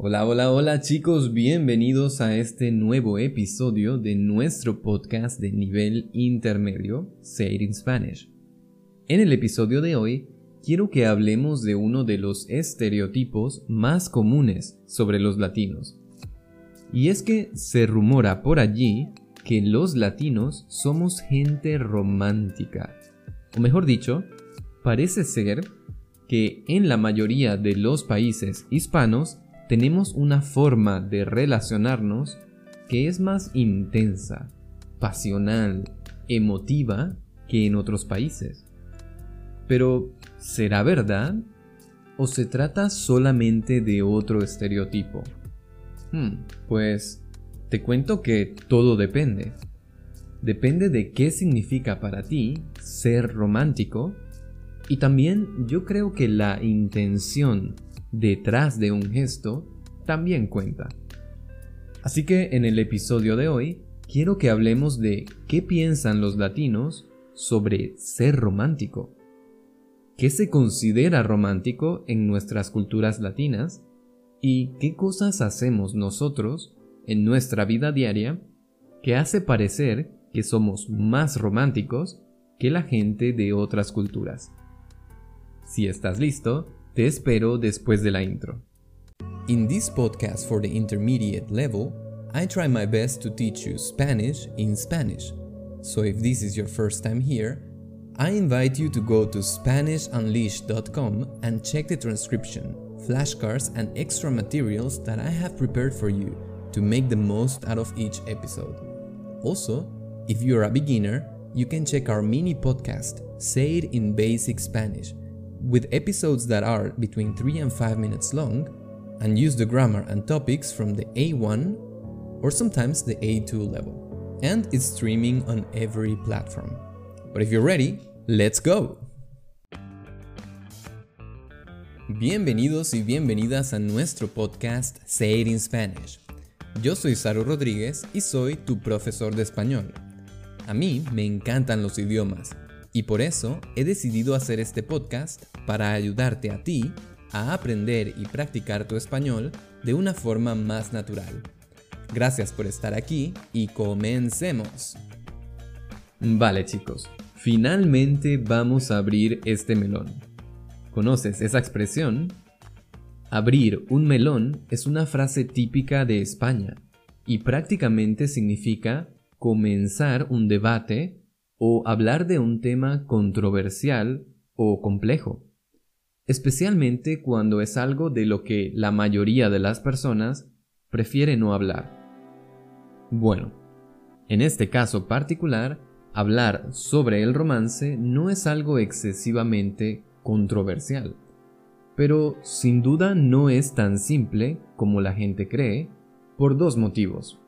Hola, hola, hola chicos, bienvenidos a este nuevo episodio de nuestro podcast de nivel intermedio, Say It in Spanish. En el episodio de hoy, quiero que hablemos de uno de los estereotipos más comunes sobre los latinos. Y es que se rumora por allí que los latinos somos gente romántica. O mejor dicho, parece ser que en la mayoría de los países hispanos tenemos una forma de relacionarnos que es más intensa, pasional, emotiva que en otros países. Pero, ¿será verdad? ¿O se trata solamente de otro estereotipo? Hmm, pues te cuento que todo depende. Depende de qué significa para ti ser romántico y también yo creo que la intención detrás de un gesto también cuenta. Así que en el episodio de hoy quiero que hablemos de qué piensan los latinos sobre ser romántico. ¿Qué se considera romántico en nuestras culturas latinas? ¿Y qué cosas hacemos nosotros en nuestra vida diaria que hace parecer que somos más románticos que la gente de otras culturas? Si estás listo, te espero después de la intro. In this podcast for the intermediate level, I try my best to teach you Spanish in Spanish. So if this is your first time here, I invite you to go to SpanishUnleashed.com and check the transcription, flashcards, and extra materials that I have prepared for you to make the most out of each episode. Also, if you're a beginner, you can check our mini podcast, Say It in Basic Spanish with episodes that are between 3 and 5 minutes long and use the grammar and topics from the A1 or sometimes the A2 level. And it's streaming on every platform. But if you're ready, let's go! Bienvenidos y bienvenidas a nuestro podcast Say It in Spanish. Yo soy Saru Rodríguez y soy tu profesor de español. A mí me encantan los idiomas y por eso he decidido hacer este podcast para ayudarte a ti a aprender y practicar tu español de una forma más natural. Gracias por estar aquí y comencemos. Vale chicos, finalmente vamos a abrir este melón. ¿Conoces esa expresión? Abrir un melón es una frase típica de España y prácticamente significa comenzar un debate o hablar de un tema controversial o complejo, especialmente cuando es algo de lo que la mayoría de las personas prefiere no hablar. Bueno, en este caso particular, hablar sobre el romance no es algo excesivamente controversial, pero sin duda no es tan simple como la gente cree por dos motivos.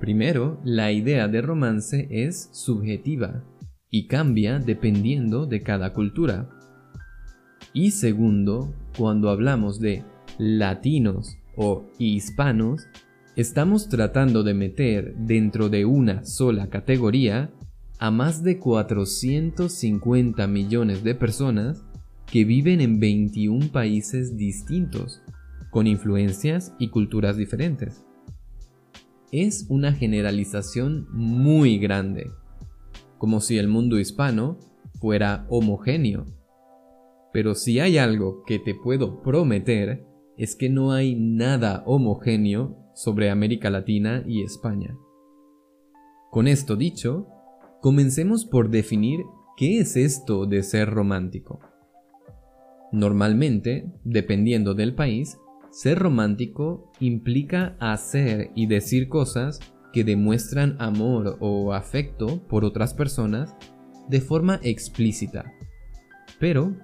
Primero, la idea de romance es subjetiva y cambia dependiendo de cada cultura. Y segundo, cuando hablamos de latinos o hispanos, estamos tratando de meter dentro de una sola categoría a más de 450 millones de personas que viven en 21 países distintos, con influencias y culturas diferentes es una generalización muy grande, como si el mundo hispano fuera homogéneo. Pero si hay algo que te puedo prometer, es que no hay nada homogéneo sobre América Latina y España. Con esto dicho, comencemos por definir qué es esto de ser romántico. Normalmente, dependiendo del país, ser romántico implica hacer y decir cosas que demuestran amor o afecto por otras personas de forma explícita. Pero,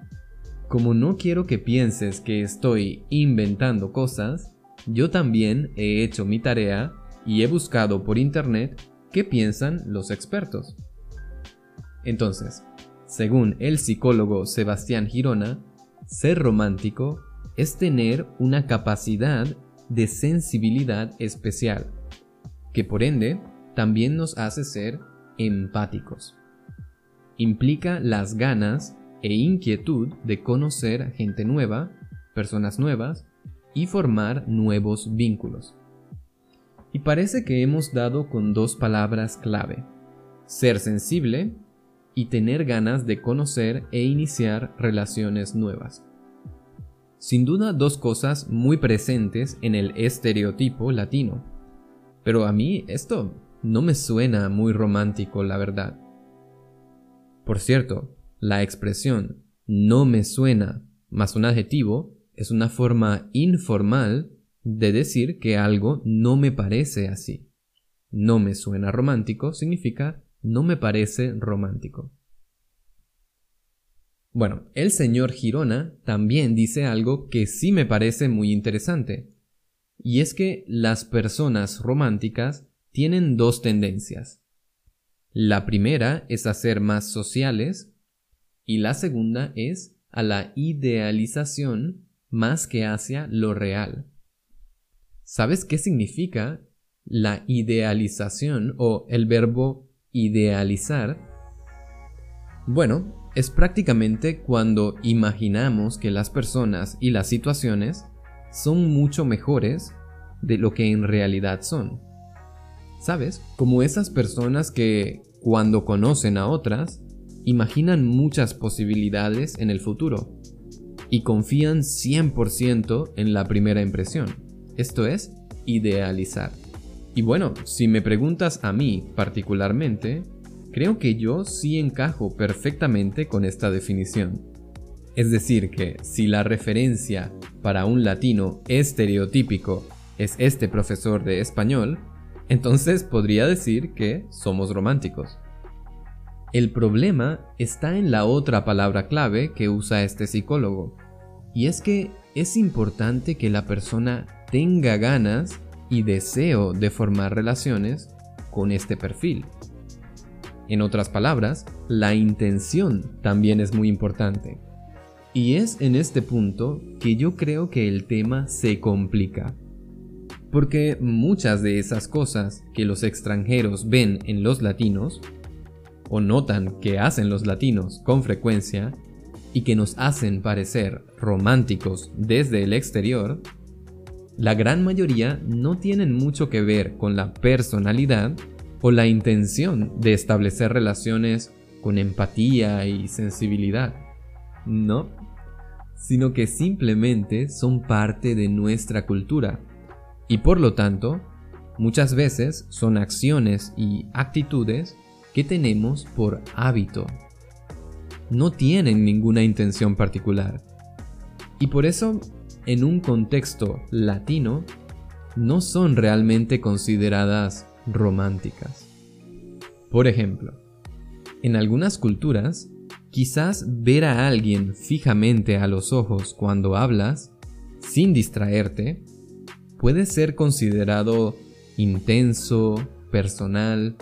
como no quiero que pienses que estoy inventando cosas, yo también he hecho mi tarea y he buscado por internet qué piensan los expertos. Entonces, según el psicólogo Sebastián Girona, ser romántico es tener una capacidad de sensibilidad especial, que por ende también nos hace ser empáticos. Implica las ganas e inquietud de conocer gente nueva, personas nuevas, y formar nuevos vínculos. Y parece que hemos dado con dos palabras clave, ser sensible y tener ganas de conocer e iniciar relaciones nuevas. Sin duda dos cosas muy presentes en el estereotipo latino. Pero a mí esto no me suena muy romántico, la verdad. Por cierto, la expresión no me suena más un adjetivo es una forma informal de decir que algo no me parece así. No me suena romántico significa no me parece romántico. Bueno, el señor Girona también dice algo que sí me parece muy interesante, y es que las personas románticas tienen dos tendencias. La primera es a ser más sociales y la segunda es a la idealización más que hacia lo real. ¿Sabes qué significa la idealización o el verbo idealizar? Bueno, es prácticamente cuando imaginamos que las personas y las situaciones son mucho mejores de lo que en realidad son. ¿Sabes? Como esas personas que, cuando conocen a otras, imaginan muchas posibilidades en el futuro y confían 100% en la primera impresión. Esto es, idealizar. Y bueno, si me preguntas a mí particularmente, Creo que yo sí encajo perfectamente con esta definición. Es decir, que si la referencia para un latino estereotípico es este profesor de español, entonces podría decir que somos románticos. El problema está en la otra palabra clave que usa este psicólogo, y es que es importante que la persona tenga ganas y deseo de formar relaciones con este perfil. En otras palabras, la intención también es muy importante. Y es en este punto que yo creo que el tema se complica. Porque muchas de esas cosas que los extranjeros ven en los latinos, o notan que hacen los latinos con frecuencia, y que nos hacen parecer románticos desde el exterior, la gran mayoría no tienen mucho que ver con la personalidad o la intención de establecer relaciones con empatía y sensibilidad. No, sino que simplemente son parte de nuestra cultura y por lo tanto muchas veces son acciones y actitudes que tenemos por hábito. No tienen ninguna intención particular. Y por eso, en un contexto latino, no son realmente consideradas románticas. Por ejemplo, en algunas culturas, quizás ver a alguien fijamente a los ojos cuando hablas, sin distraerte, puede ser considerado intenso, personal,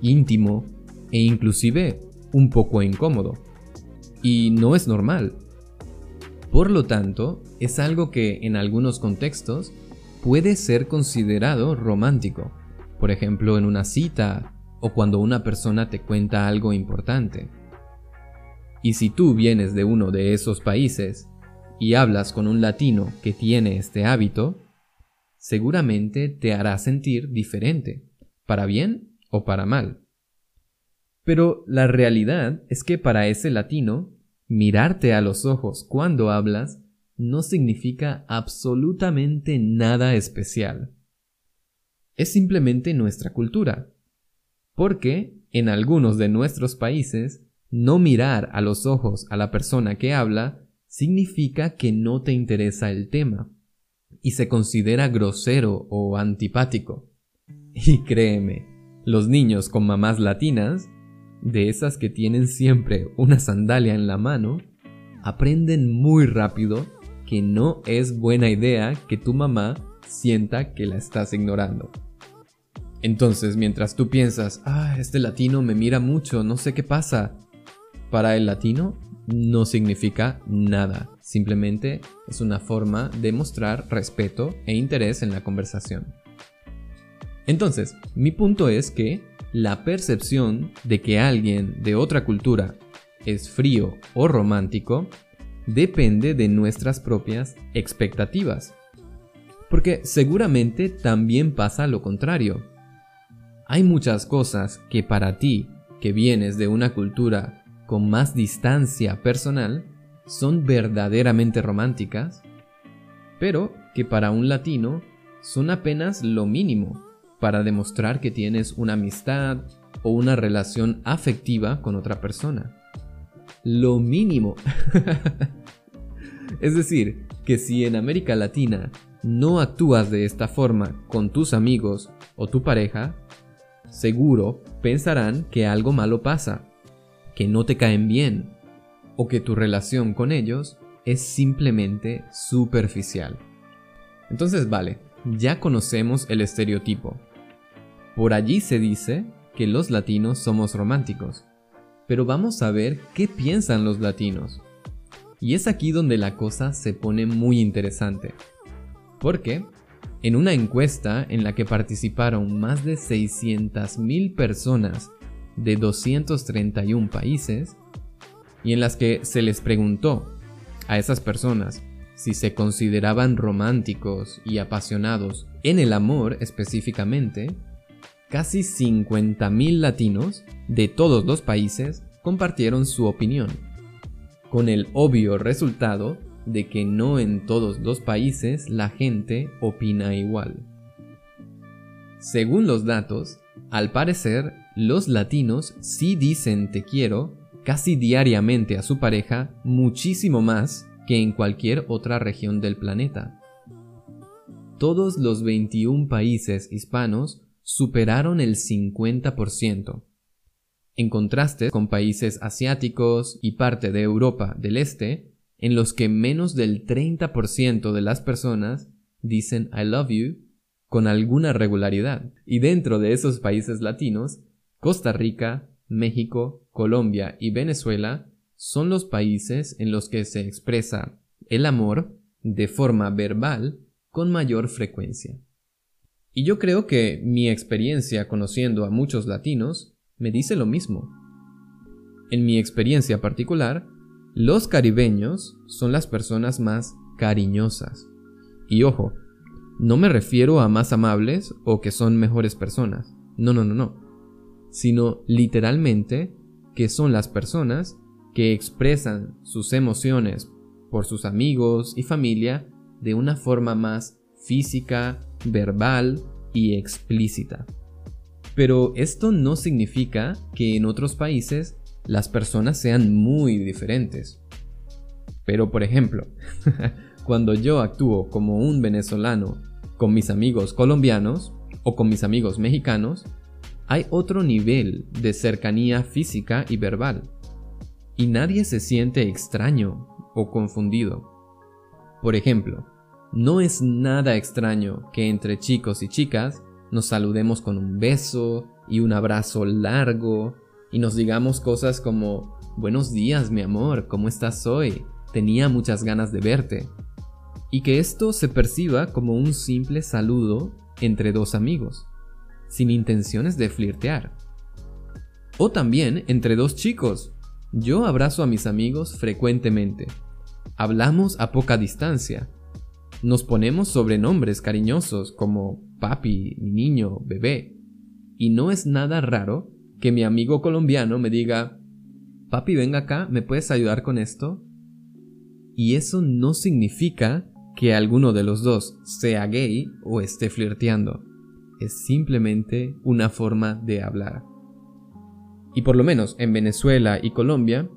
íntimo e inclusive un poco incómodo. Y no es normal. Por lo tanto, es algo que en algunos contextos puede ser considerado romántico por ejemplo en una cita o cuando una persona te cuenta algo importante. Y si tú vienes de uno de esos países y hablas con un latino que tiene este hábito, seguramente te hará sentir diferente, para bien o para mal. Pero la realidad es que para ese latino, mirarte a los ojos cuando hablas no significa absolutamente nada especial es simplemente nuestra cultura. Porque en algunos de nuestros países, no mirar a los ojos a la persona que habla significa que no te interesa el tema y se considera grosero o antipático. Y créeme, los niños con mamás latinas, de esas que tienen siempre una sandalia en la mano, aprenden muy rápido que no es buena idea que tu mamá sienta que la estás ignorando. Entonces, mientras tú piensas, ah, este latino me mira mucho, no sé qué pasa, para el latino no significa nada, simplemente es una forma de mostrar respeto e interés en la conversación. Entonces, mi punto es que la percepción de que alguien de otra cultura es frío o romántico depende de nuestras propias expectativas Porque seguramente también pasa lo contrario. Hay muchas cosas que para ti, que vienes de una cultura con más distancia personal, son verdaderamente románticas, pero que para un latino son apenas lo mínimo para demostrar que tienes una amistad o una relación afectiva con otra persona. Lo mínimo. es decir, que si en América Latina no actúas de esta forma con tus amigos o tu pareja, seguro pensarán que algo malo pasa, que no te caen bien o que tu relación con ellos es simplemente superficial. Entonces vale, ya conocemos el estereotipo. Por allí se dice que los latinos somos románticos, pero vamos a ver qué piensan los latinos. Y es aquí donde la cosa se pone muy interesante. Porque en una encuesta en la que participaron más de 600.000 personas de 231 países, y en las que se les preguntó a esas personas si se consideraban románticos y apasionados en el amor específicamente, casi 50.000 latinos de todos los países compartieron su opinión, con el obvio resultado de que no en todos los países la gente opina igual. Según los datos, al parecer, los latinos sí dicen te quiero casi diariamente a su pareja muchísimo más que en cualquier otra región del planeta. Todos los 21 países hispanos superaron el 50%. En contraste con países asiáticos y parte de Europa del Este, en los que menos del 30% de las personas dicen I love you con alguna regularidad. Y dentro de esos países latinos, Costa Rica, México, Colombia y Venezuela son los países en los que se expresa el amor de forma verbal con mayor frecuencia. Y yo creo que mi experiencia conociendo a muchos latinos me dice lo mismo. En mi experiencia particular, los caribeños son las personas más cariñosas. Y ojo, no me refiero a más amables o que son mejores personas. No, no, no, no. Sino literalmente que son las personas que expresan sus emociones por sus amigos y familia de una forma más física, verbal y explícita. Pero esto no significa que en otros países las personas sean muy diferentes. Pero por ejemplo, cuando yo actúo como un venezolano con mis amigos colombianos o con mis amigos mexicanos, hay otro nivel de cercanía física y verbal y nadie se siente extraño o confundido. Por ejemplo, no es nada extraño que entre chicos y chicas nos saludemos con un beso y un abrazo largo y nos digamos cosas como Buenos días mi amor, ¿cómo estás hoy? Tenía muchas ganas de verte. Y que esto se perciba como un simple saludo entre dos amigos, sin intenciones de flirtear. O también entre dos chicos, yo abrazo a mis amigos frecuentemente. Hablamos a poca distancia. Nos ponemos sobrenombres cariñosos como papi, niño, bebé. Y no es nada raro que mi amigo colombiano me diga, papi, venga acá, ¿me puedes ayudar con esto? Y eso no significa que alguno de los dos sea gay o esté flirteando. Es simplemente una forma de hablar. Y por lo menos en Venezuela y Colombia,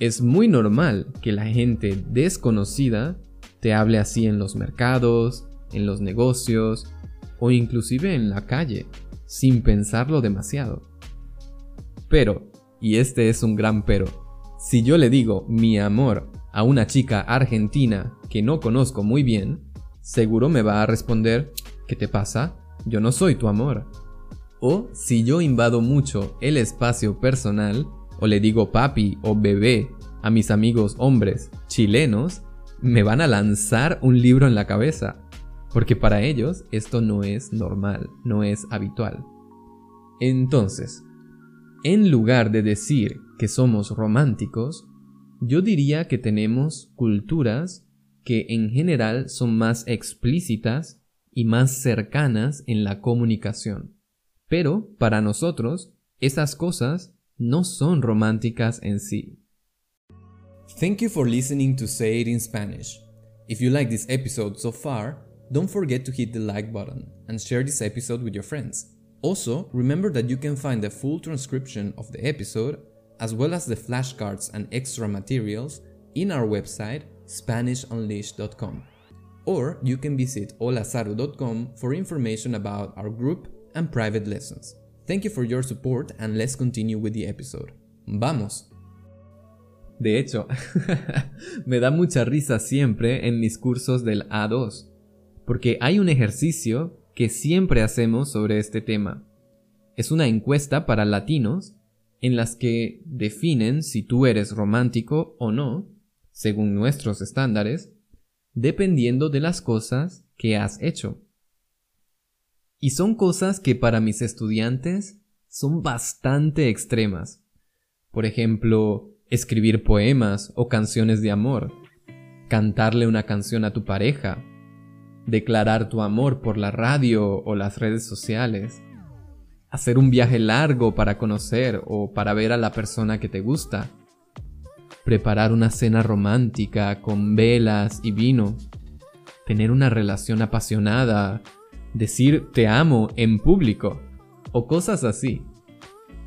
es muy normal que la gente desconocida te hable así en los mercados, en los negocios o inclusive en la calle, sin pensarlo demasiado. Pero, y este es un gran pero, si yo le digo mi amor a una chica argentina que no conozco muy bien, seguro me va a responder, ¿qué te pasa? Yo no soy tu amor. O si yo invado mucho el espacio personal, o le digo papi o bebé a mis amigos hombres chilenos, me van a lanzar un libro en la cabeza. Porque para ellos esto no es normal, no es habitual. Entonces, en lugar de decir que somos románticos, yo diría que tenemos culturas que en general son más explícitas y más cercanas en la comunicación. Pero, para nosotros, esas cosas no son románticas en sí. Thank you for listening to Say It in Spanish. If you like this episode so far, don't forget to hit the like button and share this episode with your friends. Also, remember that you can find the full transcription of the episode, as well as the flashcards and extra materials, in our website SpanishUnleashed.com. Or you can visit holazaru.com for information about our group and private lessons. Thank you for your support and let's continue with the episode. ¡Vamos! De hecho, me da mucha risa siempre en mis cursos del A2, porque hay un ejercicio que siempre hacemos sobre este tema. Es una encuesta para latinos en las que definen si tú eres romántico o no, según nuestros estándares, dependiendo de las cosas que has hecho. Y son cosas que para mis estudiantes son bastante extremas. Por ejemplo, escribir poemas o canciones de amor, cantarle una canción a tu pareja, declarar tu amor por la radio o las redes sociales, hacer un viaje largo para conocer o para ver a la persona que te gusta, preparar una cena romántica con velas y vino, tener una relación apasionada, decir te amo en público o cosas así.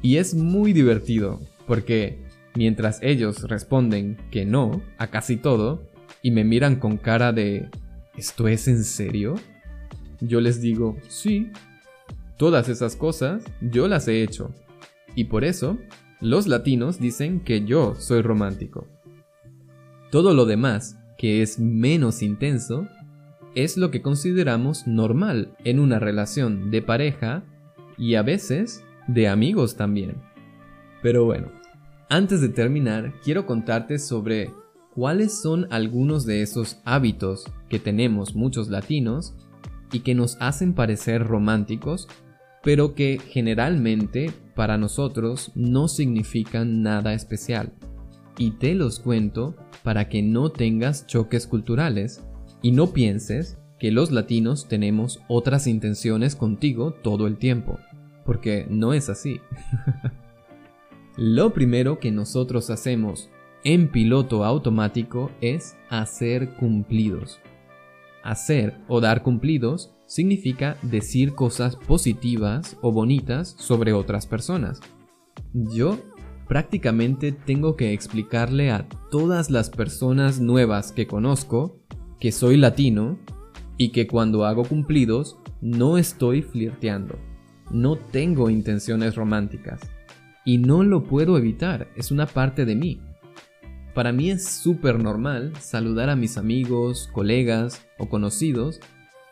Y es muy divertido porque mientras ellos responden que no a casi todo y me miran con cara de ¿esto es en serio? Yo les digo sí. Todas esas cosas yo las he hecho. Y por eso los latinos dicen que yo soy romántico. Todo lo demás, que es menos intenso, es lo que consideramos normal en una relación de pareja y a veces de amigos también. Pero bueno, antes de terminar, quiero contarte sobre cuáles son algunos de esos hábitos que tenemos muchos latinos y que nos hacen parecer románticos pero que generalmente para nosotros no significan nada especial. Y te los cuento para que no tengas choques culturales y no pienses que los latinos tenemos otras intenciones contigo todo el tiempo, porque no es así. Lo primero que nosotros hacemos en piloto automático es hacer cumplidos. Hacer o dar cumplidos significa decir cosas positivas o bonitas sobre otras personas. Yo prácticamente tengo que explicarle a todas las personas nuevas que conozco que soy latino y que cuando hago cumplidos no estoy flirteando, no tengo intenciones románticas y no lo puedo evitar, es una parte de mí. Para mí es súper normal saludar a mis amigos, colegas o conocidos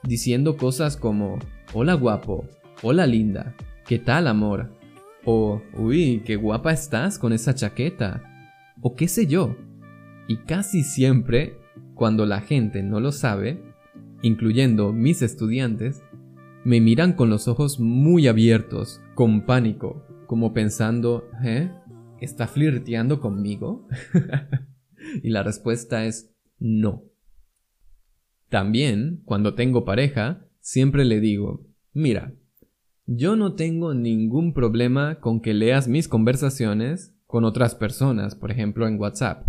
diciendo cosas como, hola guapo, hola linda, ¿qué tal amor? O, uy, qué guapa estás con esa chaqueta, o qué sé yo. Y casi siempre, cuando la gente no lo sabe, incluyendo mis estudiantes, me miran con los ojos muy abiertos, con pánico, como pensando, ¿eh? ¿Está flirteando conmigo? y la respuesta es no. También, cuando tengo pareja, siempre le digo, mira, yo no tengo ningún problema con que leas mis conversaciones con otras personas, por ejemplo en WhatsApp.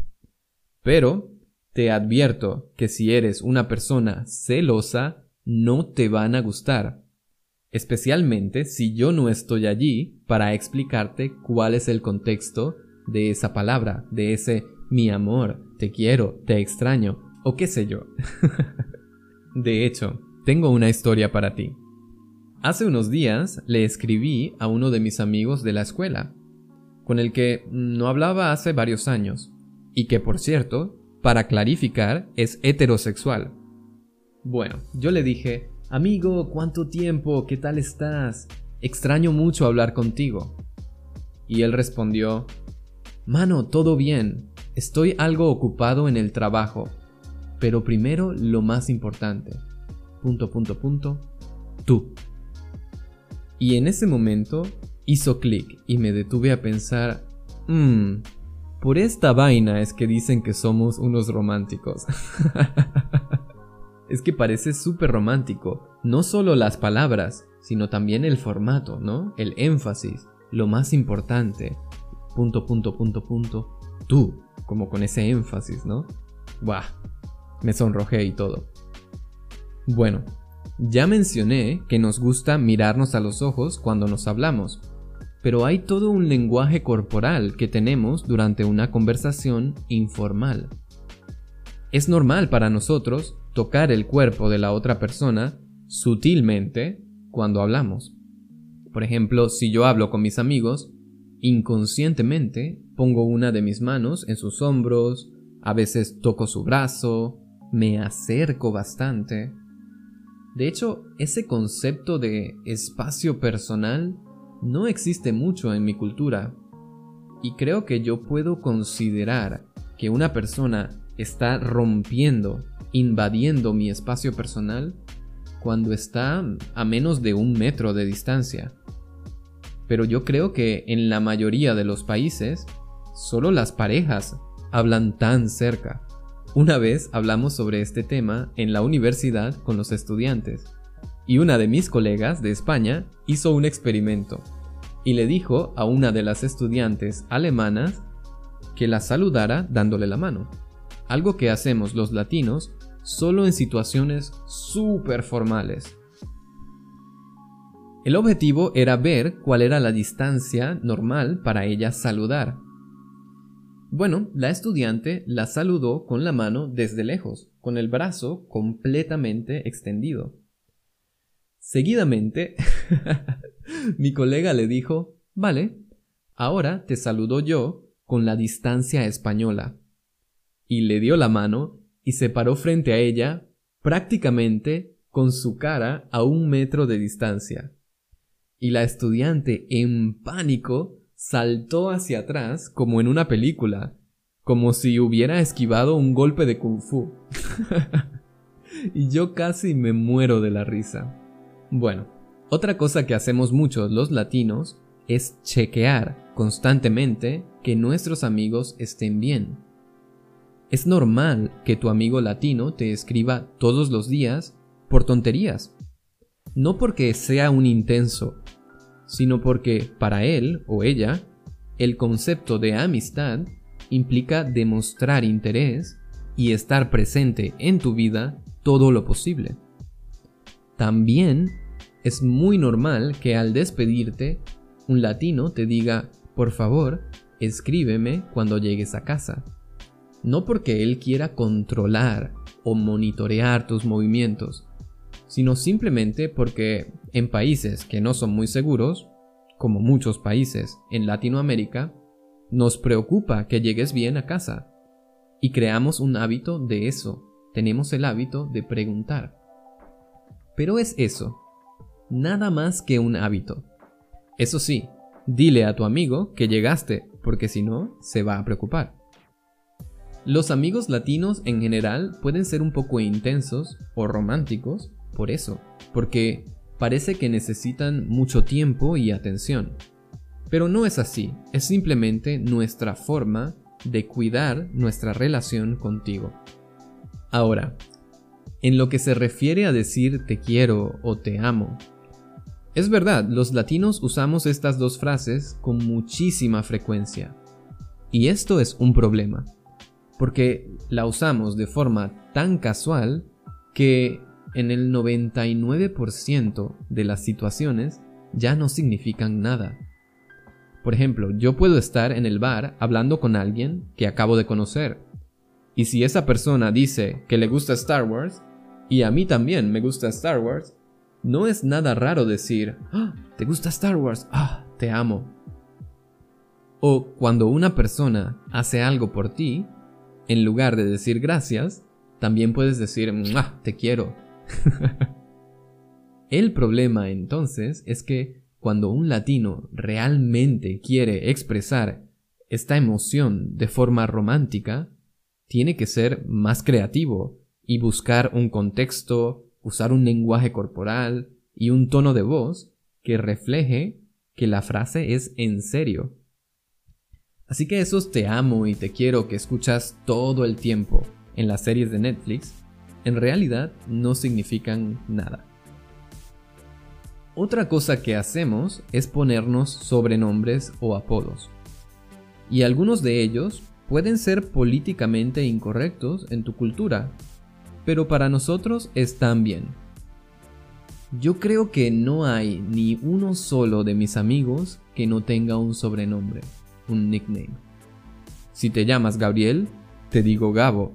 Pero te advierto que si eres una persona celosa, no te van a gustar. Especialmente si yo no estoy allí para explicarte cuál es el contexto de esa palabra, de ese mi amor, te quiero, te extraño, o qué sé yo. de hecho, tengo una historia para ti. Hace unos días le escribí a uno de mis amigos de la escuela, con el que no hablaba hace varios años, y que por cierto, para clarificar, es heterosexual. Bueno, yo le dije, amigo, ¿cuánto tiempo? ¿Qué tal estás? Extraño mucho hablar contigo. Y él respondió, Mano, todo bien. Estoy algo ocupado en el trabajo. Pero primero lo más importante. Punto, punto, punto. Tú. Y en ese momento hizo clic y me detuve a pensar, mmm, por esta vaina es que dicen que somos unos románticos. es que parece súper romántico. No solo las palabras, sino también el formato, ¿no? El énfasis, lo más importante. Punto, punto, punto, punto. Tú, como con ese énfasis, ¿no? Buah, me sonrojé y todo. Bueno, ya mencioné que nos gusta mirarnos a los ojos cuando nos hablamos, pero hay todo un lenguaje corporal que tenemos durante una conversación informal. Es normal para nosotros tocar el cuerpo de la otra persona sutilmente cuando hablamos. Por ejemplo, si yo hablo con mis amigos, inconscientemente pongo una de mis manos en sus hombros, a veces toco su brazo, me acerco bastante. De hecho, ese concepto de espacio personal no existe mucho en mi cultura. Y creo que yo puedo considerar que una persona está rompiendo, invadiendo mi espacio personal cuando está a menos de un metro de distancia. Pero yo creo que en la mayoría de los países, solo las parejas hablan tan cerca. Una vez hablamos sobre este tema en la universidad con los estudiantes, y una de mis colegas de España hizo un experimento, y le dijo a una de las estudiantes alemanas que la saludara dándole la mano, algo que hacemos los latinos solo en situaciones súper formales. El objetivo era ver cuál era la distancia normal para ella saludar. Bueno, la estudiante la saludó con la mano desde lejos, con el brazo completamente extendido. Seguidamente, mi colega le dijo, vale, ahora te saludo yo con la distancia española. Y le dio la mano y se paró frente a ella prácticamente con su cara a un metro de distancia. Y la estudiante, en pánico, saltó hacia atrás como en una película, como si hubiera esquivado un golpe de kung fu. y yo casi me muero de la risa. Bueno, otra cosa que hacemos muchos los latinos es chequear constantemente que nuestros amigos estén bien. Es normal que tu amigo latino te escriba todos los días por tonterías. No porque sea un intenso, sino porque para él o ella, el concepto de amistad implica demostrar interés y estar presente en tu vida todo lo posible. También es muy normal que al despedirte, un latino te diga, por favor, escríbeme cuando llegues a casa no porque él quiera controlar o monitorear tus movimientos, sino simplemente porque en países que no son muy seguros, como muchos países en Latinoamérica, nos preocupa que llegues bien a casa y creamos un hábito de eso, tenemos el hábito de preguntar. Pero es eso, nada más que un hábito. Eso sí, dile a tu amigo que llegaste, porque si no, se va a preocupar. Los amigos latinos en general pueden ser un poco intensos o románticos por eso, porque parece que necesitan mucho tiempo y atención. Pero no es así, es simplemente nuestra forma de cuidar nuestra relación contigo. Ahora, en lo que se refiere a decir te quiero o te amo, es verdad, los latinos usamos estas dos frases con muchísima frecuencia. Y esto es un problema porque la usamos de forma tan casual que en el 99% de las situaciones ya no significan nada. Por ejemplo, yo puedo estar en el bar hablando con alguien que acabo de conocer, y si esa persona dice que le gusta Star Wars, y a mí también me gusta Star Wars, no es nada raro decir, ah, ¿te gusta Star Wars? Ah, te amo. O cuando una persona hace algo por ti, en lugar de decir gracias, también puedes decir, te quiero. El problema entonces es que cuando un latino realmente quiere expresar esta emoción de forma romántica, tiene que ser más creativo y buscar un contexto, usar un lenguaje corporal y un tono de voz que refleje que la frase es en serio Así que esos te amo y te quiero que escuchas todo el tiempo en las series de Netflix en realidad no significan nada. Otra cosa que hacemos es ponernos sobrenombres o apodos. Y algunos de ellos pueden ser políticamente incorrectos en tu cultura, pero para nosotros están bien. Yo creo que no hay ni uno solo de mis amigos que no tenga un sobrenombre, un nickname. Si te llamas Gabriel, te digo Gabo.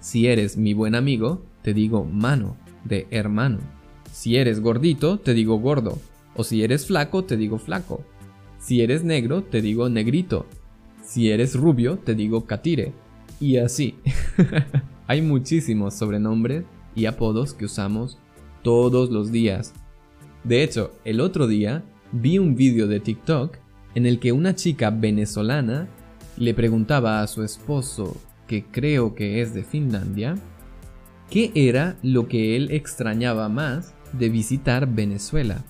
Si eres mi buen amigo, te digo mano, de hermano. Si eres gordito, te digo gordo. O si eres flaco, te digo flaco. Si eres negro, te digo negrito. Si eres rubio, te digo catire. Y así. Hay muchísimos sobrenombres y apodos que usamos todos los días. De hecho, el otro día vi un vídeo de TikTok en el que una chica venezolana le preguntaba a su esposo, que creo que es de Finlandia, qué era lo que él extrañaba más de visitar Venezuela.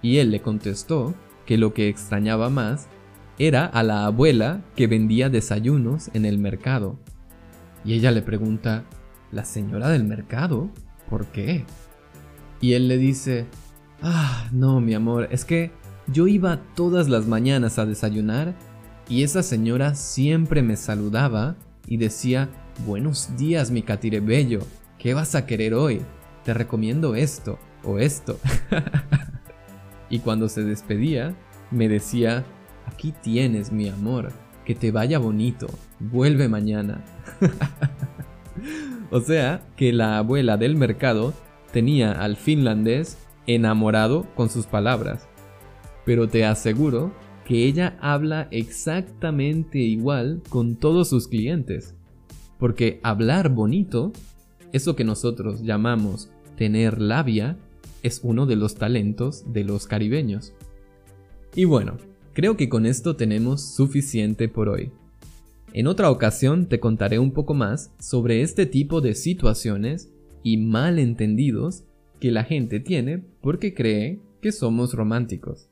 Y él le contestó que lo que extrañaba más era a la abuela que vendía desayunos en el mercado. Y ella le pregunta, ¿la señora del mercado? ¿Por qué? Y él le dice, ah, no, mi amor, es que yo iba todas las mañanas a desayunar y esa señora siempre me saludaba y decía, buenos días mi catire bello, ¿qué vas a querer hoy? te recomiendo esto o esto. y cuando se despedía, me decía, aquí tienes mi amor, que te vaya bonito, vuelve mañana. o sea, que la abuela del mercado tenía al finlandés enamorado con sus palabras. Pero te aseguro que ella habla exactamente igual con todos sus clientes. Porque hablar bonito eso que nosotros llamamos tener labia es uno de los talentos de los caribeños. Y bueno, creo que con esto tenemos suficiente por hoy. En otra ocasión te contaré un poco más sobre este tipo de situaciones y malentendidos que la gente tiene porque cree que somos románticos.